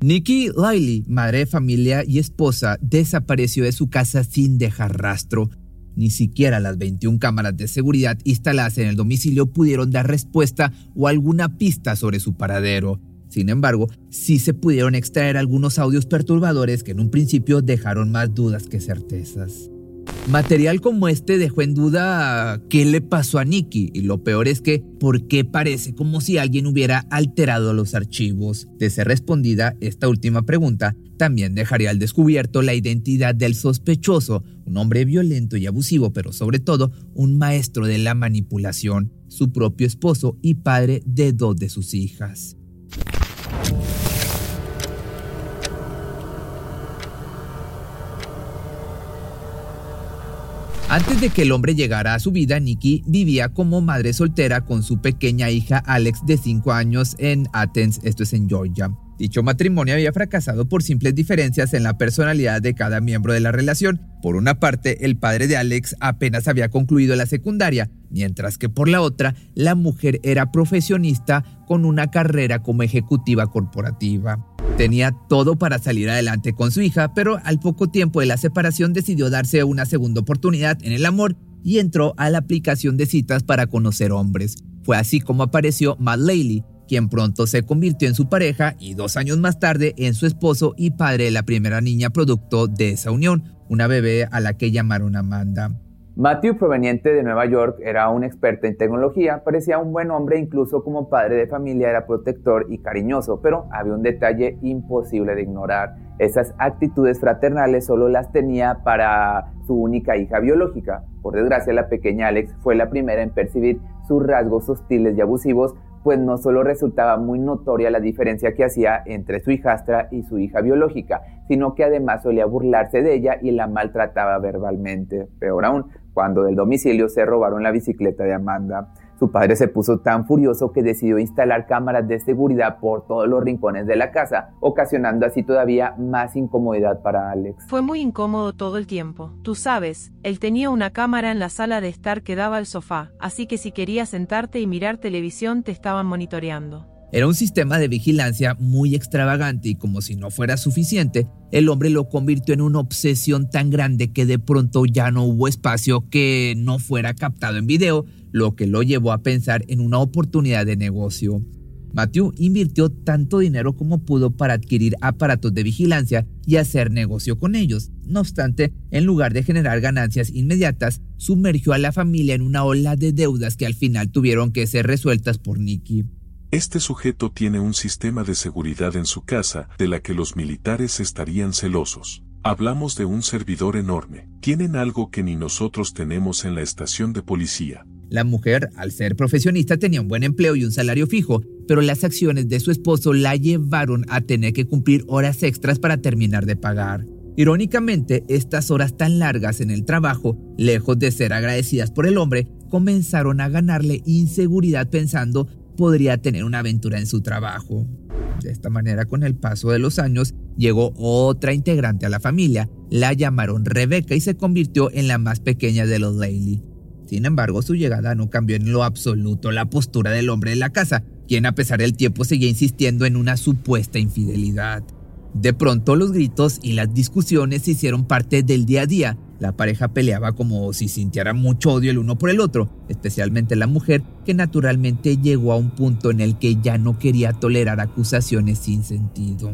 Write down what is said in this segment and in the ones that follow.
Nikki Liley, madre de familia y esposa, desapareció de su casa sin dejar rastro. Ni siquiera las 21 cámaras de seguridad instaladas en el domicilio pudieron dar respuesta o alguna pista sobre su paradero. Sin embargo, sí se pudieron extraer algunos audios perturbadores que en un principio dejaron más dudas que certezas. Material como este dejó en duda qué le pasó a Nicky y lo peor es que por qué parece como si alguien hubiera alterado los archivos. De ser respondida esta última pregunta, también dejaría al descubierto la identidad del sospechoso, un hombre violento y abusivo, pero sobre todo un maestro de la manipulación, su propio esposo y padre de dos de sus hijas. Antes de que el hombre llegara a su vida, Nikki vivía como madre soltera con su pequeña hija Alex de 5 años en Athens, esto es en Georgia. Dicho matrimonio había fracasado por simples diferencias en la personalidad de cada miembro de la relación. Por una parte, el padre de Alex apenas había concluido la secundaria, mientras que por la otra, la mujer era profesionista con una carrera como ejecutiva corporativa. Tenía todo para salir adelante con su hija, pero al poco tiempo de la separación decidió darse una segunda oportunidad en el amor y entró a la aplicación de citas para conocer hombres. Fue así como apareció Matt Laley, quien pronto se convirtió en su pareja y dos años más tarde en su esposo y padre de la primera niña producto de esa unión, una bebé a la que llamaron Amanda. Matthew, proveniente de Nueva York, era un experto en tecnología, parecía un buen hombre, incluso como padre de familia era protector y cariñoso, pero había un detalle imposible de ignorar. Esas actitudes fraternales solo las tenía para su única hija biológica. Por desgracia, la pequeña Alex fue la primera en percibir sus rasgos hostiles y abusivos, pues no solo resultaba muy notoria la diferencia que hacía entre su hijastra y su hija biológica, sino que además solía burlarse de ella y la maltrataba verbalmente. Peor aún, cuando del domicilio se robaron la bicicleta de Amanda. Su padre se puso tan furioso que decidió instalar cámaras de seguridad por todos los rincones de la casa, ocasionando así todavía más incomodidad para Alex. Fue muy incómodo todo el tiempo. Tú sabes, él tenía una cámara en la sala de estar que daba al sofá, así que si querías sentarte y mirar televisión te estaban monitoreando. Era un sistema de vigilancia muy extravagante y como si no fuera suficiente, el hombre lo convirtió en una obsesión tan grande que de pronto ya no hubo espacio que no fuera captado en video, lo que lo llevó a pensar en una oportunidad de negocio. Matthew invirtió tanto dinero como pudo para adquirir aparatos de vigilancia y hacer negocio con ellos. No obstante, en lugar de generar ganancias inmediatas, sumergió a la familia en una ola de deudas que al final tuvieron que ser resueltas por Nicky. Este sujeto tiene un sistema de seguridad en su casa de la que los militares estarían celosos. Hablamos de un servidor enorme. Tienen algo que ni nosotros tenemos en la estación de policía. La mujer, al ser profesionista, tenía un buen empleo y un salario fijo, pero las acciones de su esposo la llevaron a tener que cumplir horas extras para terminar de pagar. Irónicamente, estas horas tan largas en el trabajo, lejos de ser agradecidas por el hombre, comenzaron a ganarle inseguridad pensando podría tener una aventura en su trabajo. De esta manera, con el paso de los años, llegó otra integrante a la familia. La llamaron Rebeca y se convirtió en la más pequeña de los Laley. Sin embargo, su llegada no cambió en lo absoluto la postura del hombre de la casa, quien a pesar del tiempo seguía insistiendo en una supuesta infidelidad. De pronto los gritos y las discusiones hicieron parte del día a día. La pareja peleaba como si sintiera mucho odio el uno por el otro, especialmente la mujer, que naturalmente llegó a un punto en el que ya no quería tolerar acusaciones sin sentido.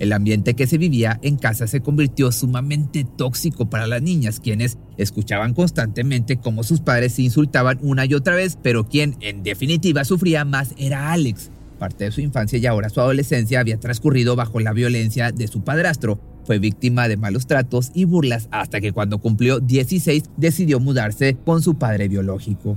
El ambiente que se vivía en casa se convirtió sumamente tóxico para las niñas, quienes escuchaban constantemente cómo sus padres se insultaban una y otra vez, pero quien en definitiva sufría más era Alex, Parte de su infancia y ahora su adolescencia había transcurrido bajo la violencia de su padrastro. Fue víctima de malos tratos y burlas hasta que cuando cumplió 16 decidió mudarse con su padre biológico.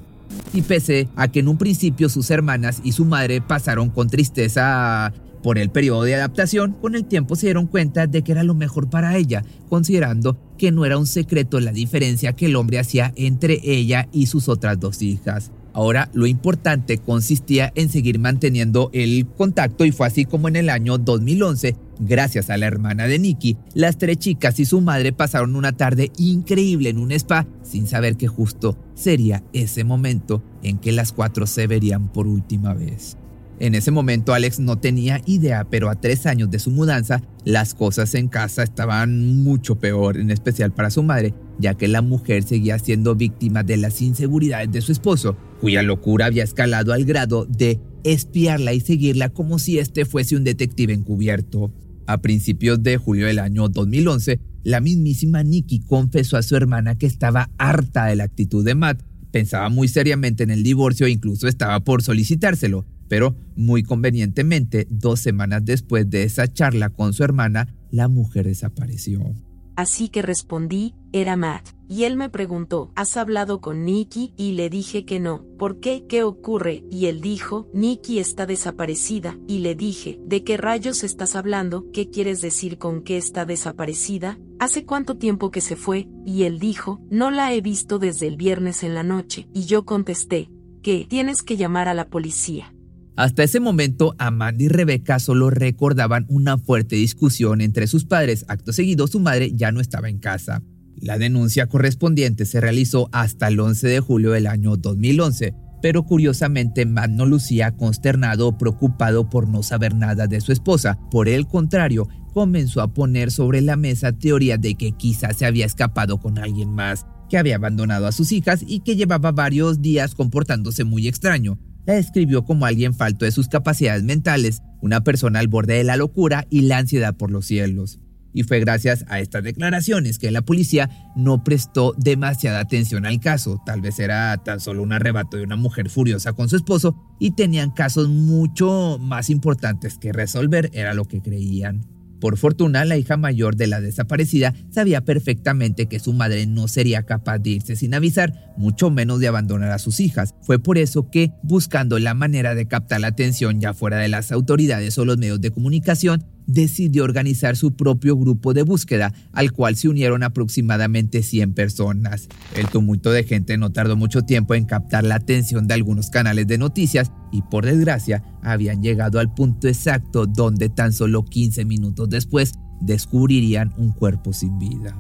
Y pese a que en un principio sus hermanas y su madre pasaron con tristeza por el periodo de adaptación, con el tiempo se dieron cuenta de que era lo mejor para ella, considerando que no era un secreto la diferencia que el hombre hacía entre ella y sus otras dos hijas. Ahora lo importante consistía en seguir manteniendo el contacto y fue así como en el año 2011, gracias a la hermana de Nicky, las tres chicas y su madre pasaron una tarde increíble en un spa sin saber que justo sería ese momento en que las cuatro se verían por última vez. En ese momento Alex no tenía idea, pero a tres años de su mudanza, las cosas en casa estaban mucho peor, en especial para su madre, ya que la mujer seguía siendo víctima de las inseguridades de su esposo, cuya locura había escalado al grado de espiarla y seguirla como si este fuese un detective encubierto. A principios de julio del año 2011, la mismísima Nikki confesó a su hermana que estaba harta de la actitud de Matt, pensaba muy seriamente en el divorcio e incluso estaba por solicitárselo. Pero muy convenientemente, dos semanas después de esa charla con su hermana, la mujer desapareció. Así que respondí, era Matt. Y él me preguntó, ¿has hablado con Nikki? Y le dije que no. ¿Por qué? ¿Qué ocurre? Y él dijo, Nikki está desaparecida. Y le dije, ¿de qué rayos estás hablando? ¿Qué quieres decir con que está desaparecida? ¿Hace cuánto tiempo que se fue? Y él dijo, no la he visto desde el viernes en la noche. Y yo contesté, que tienes que llamar a la policía. Hasta ese momento, Amanda y Rebeca solo recordaban una fuerte discusión entre sus padres. Acto seguido, su madre ya no estaba en casa. La denuncia correspondiente se realizó hasta el 11 de julio del año 2011, pero curiosamente Matt no lucía consternado o preocupado por no saber nada de su esposa. Por el contrario, comenzó a poner sobre la mesa teoría de que quizás se había escapado con alguien más, que había abandonado a sus hijas y que llevaba varios días comportándose muy extraño la describió como alguien falto de sus capacidades mentales, una persona al borde de la locura y la ansiedad por los cielos. Y fue gracias a estas declaraciones que la policía no prestó demasiada atención al caso. Tal vez era tan solo un arrebato de una mujer furiosa con su esposo y tenían casos mucho más importantes que resolver, era lo que creían. Por fortuna, la hija mayor de la desaparecida sabía perfectamente que su madre no sería capaz de irse sin avisar, mucho menos de abandonar a sus hijas. Fue por eso que, buscando la manera de captar la atención ya fuera de las autoridades o los medios de comunicación, decidió organizar su propio grupo de búsqueda, al cual se unieron aproximadamente 100 personas. El tumulto de gente no tardó mucho tiempo en captar la atención de algunos canales de noticias y por desgracia habían llegado al punto exacto donde tan solo 15 minutos después descubrirían un cuerpo sin vida.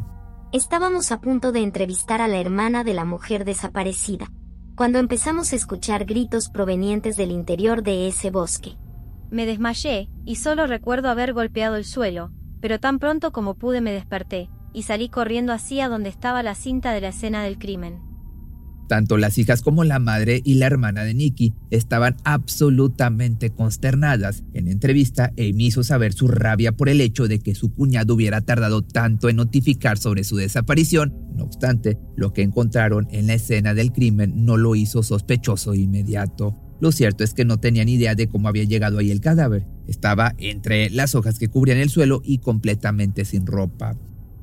Estábamos a punto de entrevistar a la hermana de la mujer desaparecida, cuando empezamos a escuchar gritos provenientes del interior de ese bosque. Me desmayé, y solo recuerdo haber golpeado el suelo, pero tan pronto como pude me desperté, y salí corriendo hacia donde estaba la cinta de la escena del crimen. Tanto las hijas como la madre y la hermana de Nicky estaban absolutamente consternadas. En entrevista, Amy hizo saber su rabia por el hecho de que su cuñado hubiera tardado tanto en notificar sobre su desaparición. No obstante, lo que encontraron en la escena del crimen no lo hizo sospechoso inmediato. Lo cierto es que no tenían idea de cómo había llegado ahí el cadáver. Estaba entre las hojas que cubrían el suelo y completamente sin ropa.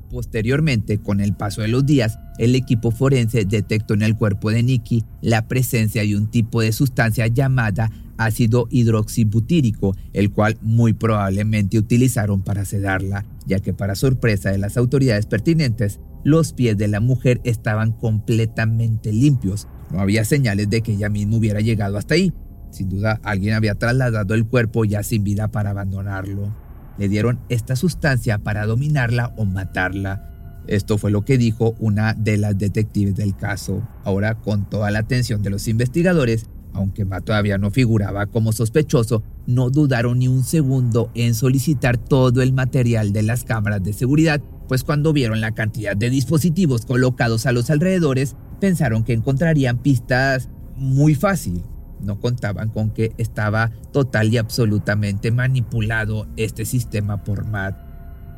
Posteriormente, con el paso de los días, el equipo forense detectó en el cuerpo de Nikki la presencia de un tipo de sustancia llamada ácido hidroxibutírico, el cual muy probablemente utilizaron para sedarla, ya que para sorpresa de las autoridades pertinentes, los pies de la mujer estaban completamente limpios, no había señales de que ella misma hubiera llegado hasta ahí. Sin duda, alguien había trasladado el cuerpo ya sin vida para abandonarlo. Le dieron esta sustancia para dominarla o matarla. Esto fue lo que dijo una de las detectives del caso. Ahora, con toda la atención de los investigadores, aunque Matt todavía no figuraba como sospechoso, no dudaron ni un segundo en solicitar todo el material de las cámaras de seguridad, pues cuando vieron la cantidad de dispositivos colocados a los alrededores, pensaron que encontrarían pistas muy fácil. No contaban con que estaba total y absolutamente manipulado este sistema por Matt.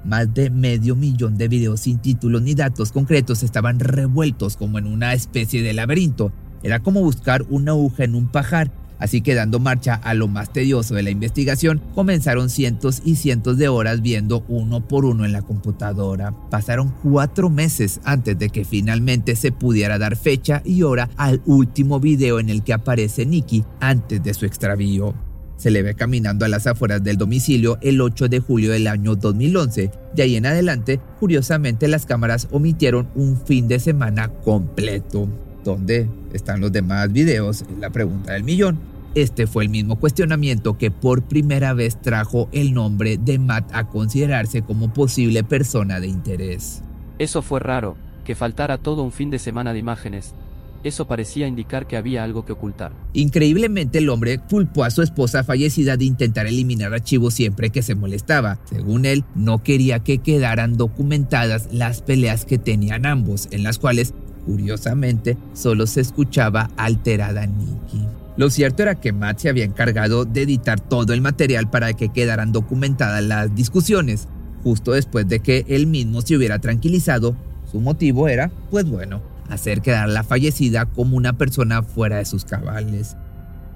Más de medio millón de videos sin títulos ni datos concretos estaban revueltos como en una especie de laberinto. Era como buscar una aguja en un pajar Así que dando marcha a lo más tedioso de la investigación, comenzaron cientos y cientos de horas viendo uno por uno en la computadora. Pasaron cuatro meses antes de que finalmente se pudiera dar fecha y hora al último video en el que aparece Nicky antes de su extravío. Se le ve caminando a las afueras del domicilio el 8 de julio del año 2011. De ahí en adelante, curiosamente las cámaras omitieron un fin de semana completo. ¿Dónde están los demás videos? La pregunta del millón. Este fue el mismo cuestionamiento que por primera vez trajo el nombre de Matt a considerarse como posible persona de interés. Eso fue raro, que faltara todo un fin de semana de imágenes. Eso parecía indicar que había algo que ocultar. Increíblemente el hombre culpó a su esposa fallecida de intentar eliminar archivos siempre que se molestaba. Según él, no quería que quedaran documentadas las peleas que tenían ambos, en las cuales, curiosamente, solo se escuchaba alterada Nikki. Lo cierto era que Matt se había encargado de editar todo el material para que quedaran documentadas las discusiones. Justo después de que él mismo se hubiera tranquilizado, su motivo era, pues bueno, hacer quedar la fallecida como una persona fuera de sus cabales.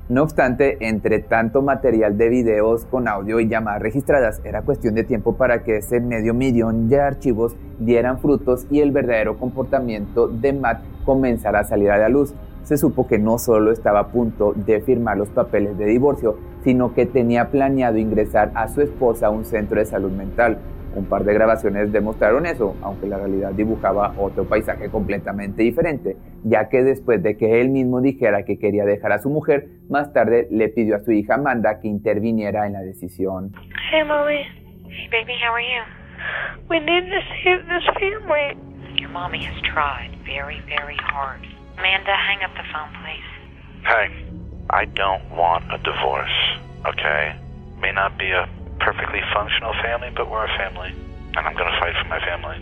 No obstante, entre tanto material de videos con audio y llamadas registradas, era cuestión de tiempo para que ese medio millón de archivos dieran frutos y el verdadero comportamiento de Matt comenzara a salir a la luz. Se supo que no solo estaba a punto de firmar los papeles de divorcio, sino que tenía planeado ingresar a su esposa a un centro de salud mental, un par de grabaciones demostraron eso, aunque la realidad dibujaba otro paisaje completamente diferente, ya que después de que él mismo dijera que quería dejar a su mujer, más tarde le pidió a su hija Amanda que interviniera en la decisión. Hey, mommy. Hey, baby, how are you? We need to save this family. Your mommy has tried very, very hard. Amanda, hang up the phone, please. Hey, I don't want a divorce, okay? May not be a perfectly functional family, but we're a family, and I'm going to fight for my family.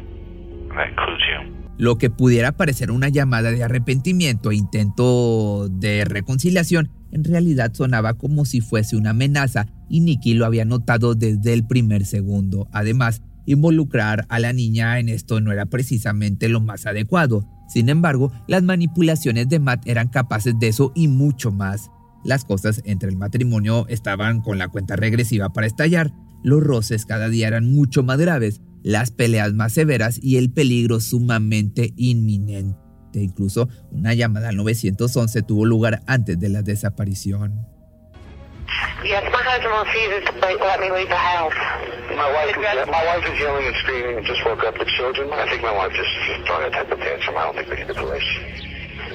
And that includes you. Lo que pudiera parecer una llamada de arrepentimiento e intento de reconciliación, en realidad sonaba como si fuese una amenaza y Nicky lo había notado desde el primer segundo. Además, involucrar a la niña en esto no era precisamente lo más adecuado. Sin embargo, las manipulaciones de Matt eran capaces de eso y mucho más. Las cosas entre el matrimonio estaban con la cuenta regresiva para estallar. Los roces cada día eran mucho más graves, las peleas más severas y el peligro sumamente inminente. Incluso una llamada al 911 tuvo lugar antes de la desaparición. Yes, my husband you to let me leave the house. My wife, is, my wife is yelling and screaming and just woke up the children. I think my wife just throwing a type of tantrum. I don't think we need the police.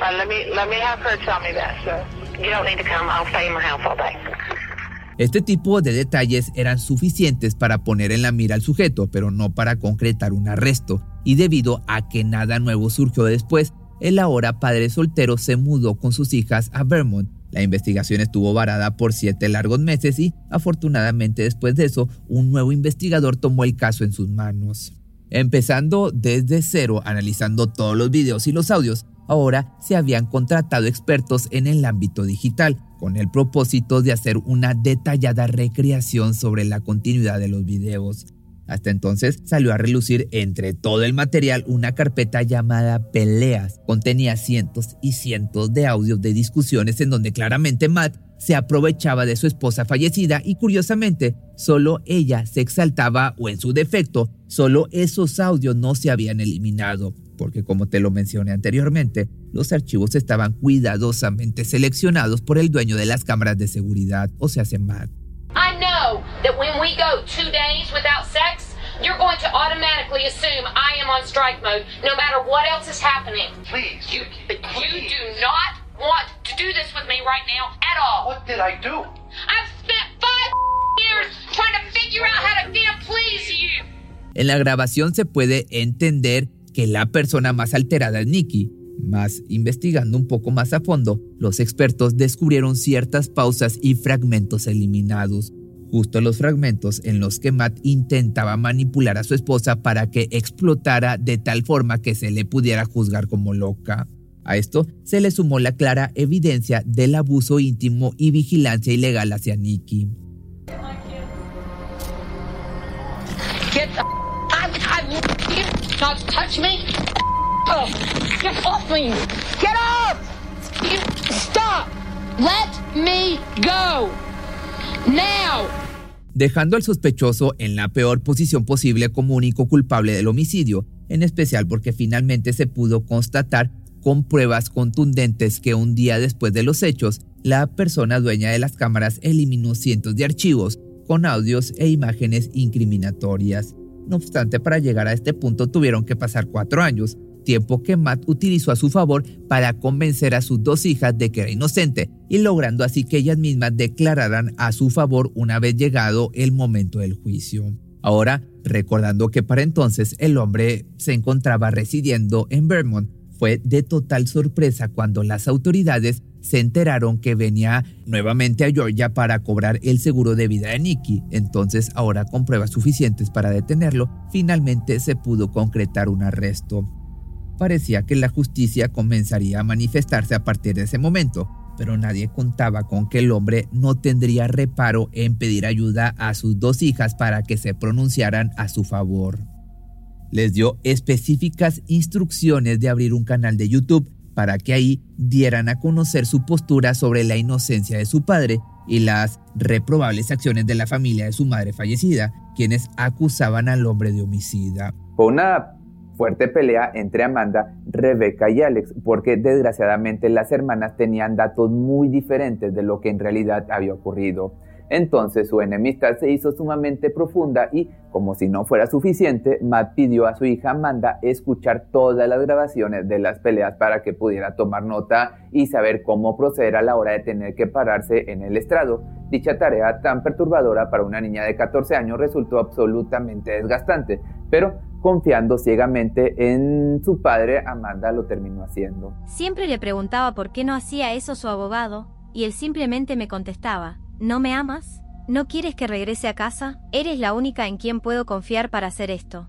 Uh, let me let me have her tell me that, sir. Este tipo de detalles eran suficientes para poner en la mira al sujeto, pero no para concretar un arresto, y debido a que nada nuevo surgió después, el ahora padre soltero se mudó con sus hijas a Vermont. La investigación estuvo varada por siete largos meses y, afortunadamente después de eso, un nuevo investigador tomó el caso en sus manos. Empezando desde cero, analizando todos los videos y los audios, ahora se habían contratado expertos en el ámbito digital, con el propósito de hacer una detallada recreación sobre la continuidad de los videos. Hasta entonces salió a relucir entre todo el material una carpeta llamada Peleas. Contenía cientos y cientos de audios de discusiones en donde claramente Matt se aprovechaba de su esposa fallecida y curiosamente solo ella se exaltaba o en su defecto solo esos audios no se habían eliminado porque como te lo mencioné anteriormente, los archivos estaban cuidadosamente seleccionados por el dueño de las cámaras de seguridad, o sea. I know that when we go two days without sex, you're going to automatically assume I am on strike mode, no matter what else is happening. Please. You, you do not want to do this with me right now at all. What did I do? I've spent five years trying to figure out how to damn please you. En la grabación se puede entender que la persona más alterada es Nicky. Más investigando un poco más a fondo, los expertos descubrieron ciertas pausas y fragmentos eliminados, justo los fragmentos en los que Matt intentaba manipular a su esposa para que explotara de tal forma que se le pudiera juzgar como loca. A esto se le sumó la clara evidencia del abuso íntimo y vigilancia ilegal hacia Nicky. Not touch me. Oh, get off me. Get off! stop. Let me go. Now. Dejando al sospechoso en la peor posición posible como único culpable del homicidio, en especial porque finalmente se pudo constatar con pruebas contundentes que un día después de los hechos, la persona dueña de las cámaras eliminó cientos de archivos con audios e imágenes incriminatorias. No obstante, para llegar a este punto tuvieron que pasar cuatro años, tiempo que Matt utilizó a su favor para convencer a sus dos hijas de que era inocente y logrando así que ellas mismas declararan a su favor una vez llegado el momento del juicio. Ahora, recordando que para entonces el hombre se encontraba residiendo en Vermont, fue de total sorpresa cuando las autoridades se enteraron que venía nuevamente a Georgia para cobrar el seguro de vida de Nicky. Entonces, ahora con pruebas suficientes para detenerlo, finalmente se pudo concretar un arresto. Parecía que la justicia comenzaría a manifestarse a partir de ese momento, pero nadie contaba con que el hombre no tendría reparo en pedir ayuda a sus dos hijas para que se pronunciaran a su favor. Les dio específicas instrucciones de abrir un canal de YouTube para que ahí dieran a conocer su postura sobre la inocencia de su padre y las reprobables acciones de la familia de su madre fallecida, quienes acusaban al hombre de homicida. Fue una fuerte pelea entre Amanda, Rebecca y Alex, porque desgraciadamente las hermanas tenían datos muy diferentes de lo que en realidad había ocurrido. Entonces su enemistad se hizo sumamente profunda y, como si no fuera suficiente, Matt pidió a su hija Amanda escuchar todas las grabaciones de las peleas para que pudiera tomar nota y saber cómo proceder a la hora de tener que pararse en el estrado. Dicha tarea tan perturbadora para una niña de 14 años resultó absolutamente desgastante, pero confiando ciegamente en su padre, Amanda lo terminó haciendo. Siempre le preguntaba por qué no hacía eso su abogado, y él simplemente me contestaba, ¿No me amas? ¿No quieres que regrese a casa? Eres la única en quien puedo confiar para hacer esto.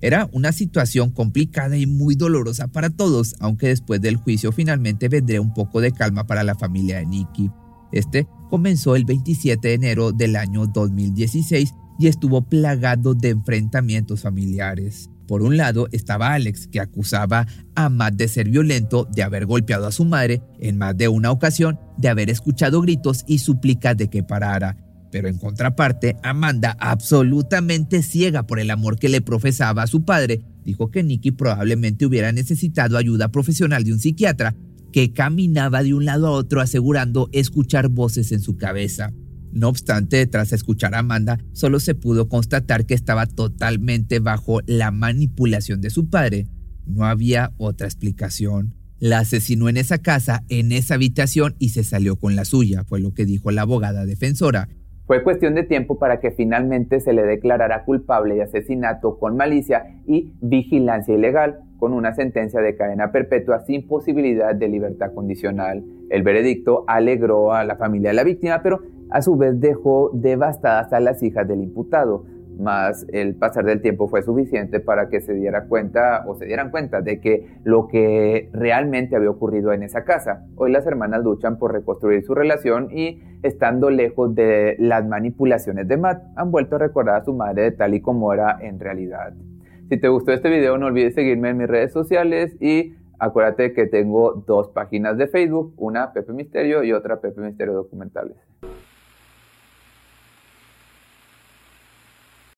Era una situación complicada y muy dolorosa para todos, aunque después del juicio finalmente vendría un poco de calma para la familia de Nicky. Este comenzó el 27 de enero del año 2016 y estuvo plagado de enfrentamientos familiares. Por un lado estaba Alex, que acusaba a Matt de ser violento, de haber golpeado a su madre en más de una ocasión, de haber escuchado gritos y súplicas de que parara. Pero en contraparte, Amanda, absolutamente ciega por el amor que le profesaba a su padre, dijo que Nicky probablemente hubiera necesitado ayuda profesional de un psiquiatra, que caminaba de un lado a otro asegurando escuchar voces en su cabeza. No obstante, tras escuchar a Amanda, solo se pudo constatar que estaba totalmente bajo la manipulación de su padre. No había otra explicación. La asesinó en esa casa, en esa habitación y se salió con la suya, fue lo que dijo la abogada defensora. Fue cuestión de tiempo para que finalmente se le declarara culpable de asesinato con malicia y vigilancia ilegal, con una sentencia de cadena perpetua sin posibilidad de libertad condicional. El veredicto alegró a la familia de la víctima, pero a su vez dejó devastadas a las hijas del imputado, más el pasar del tiempo fue suficiente para que se diera cuenta o se dieran cuenta de que lo que realmente había ocurrido en esa casa. Hoy las hermanas luchan por reconstruir su relación y estando lejos de las manipulaciones de Matt, han vuelto a recordar a su madre tal y como era en realidad. Si te gustó este video no olvides seguirme en mis redes sociales y acuérdate que tengo dos páginas de Facebook, una Pepe Misterio y otra Pepe Misterio Documentales.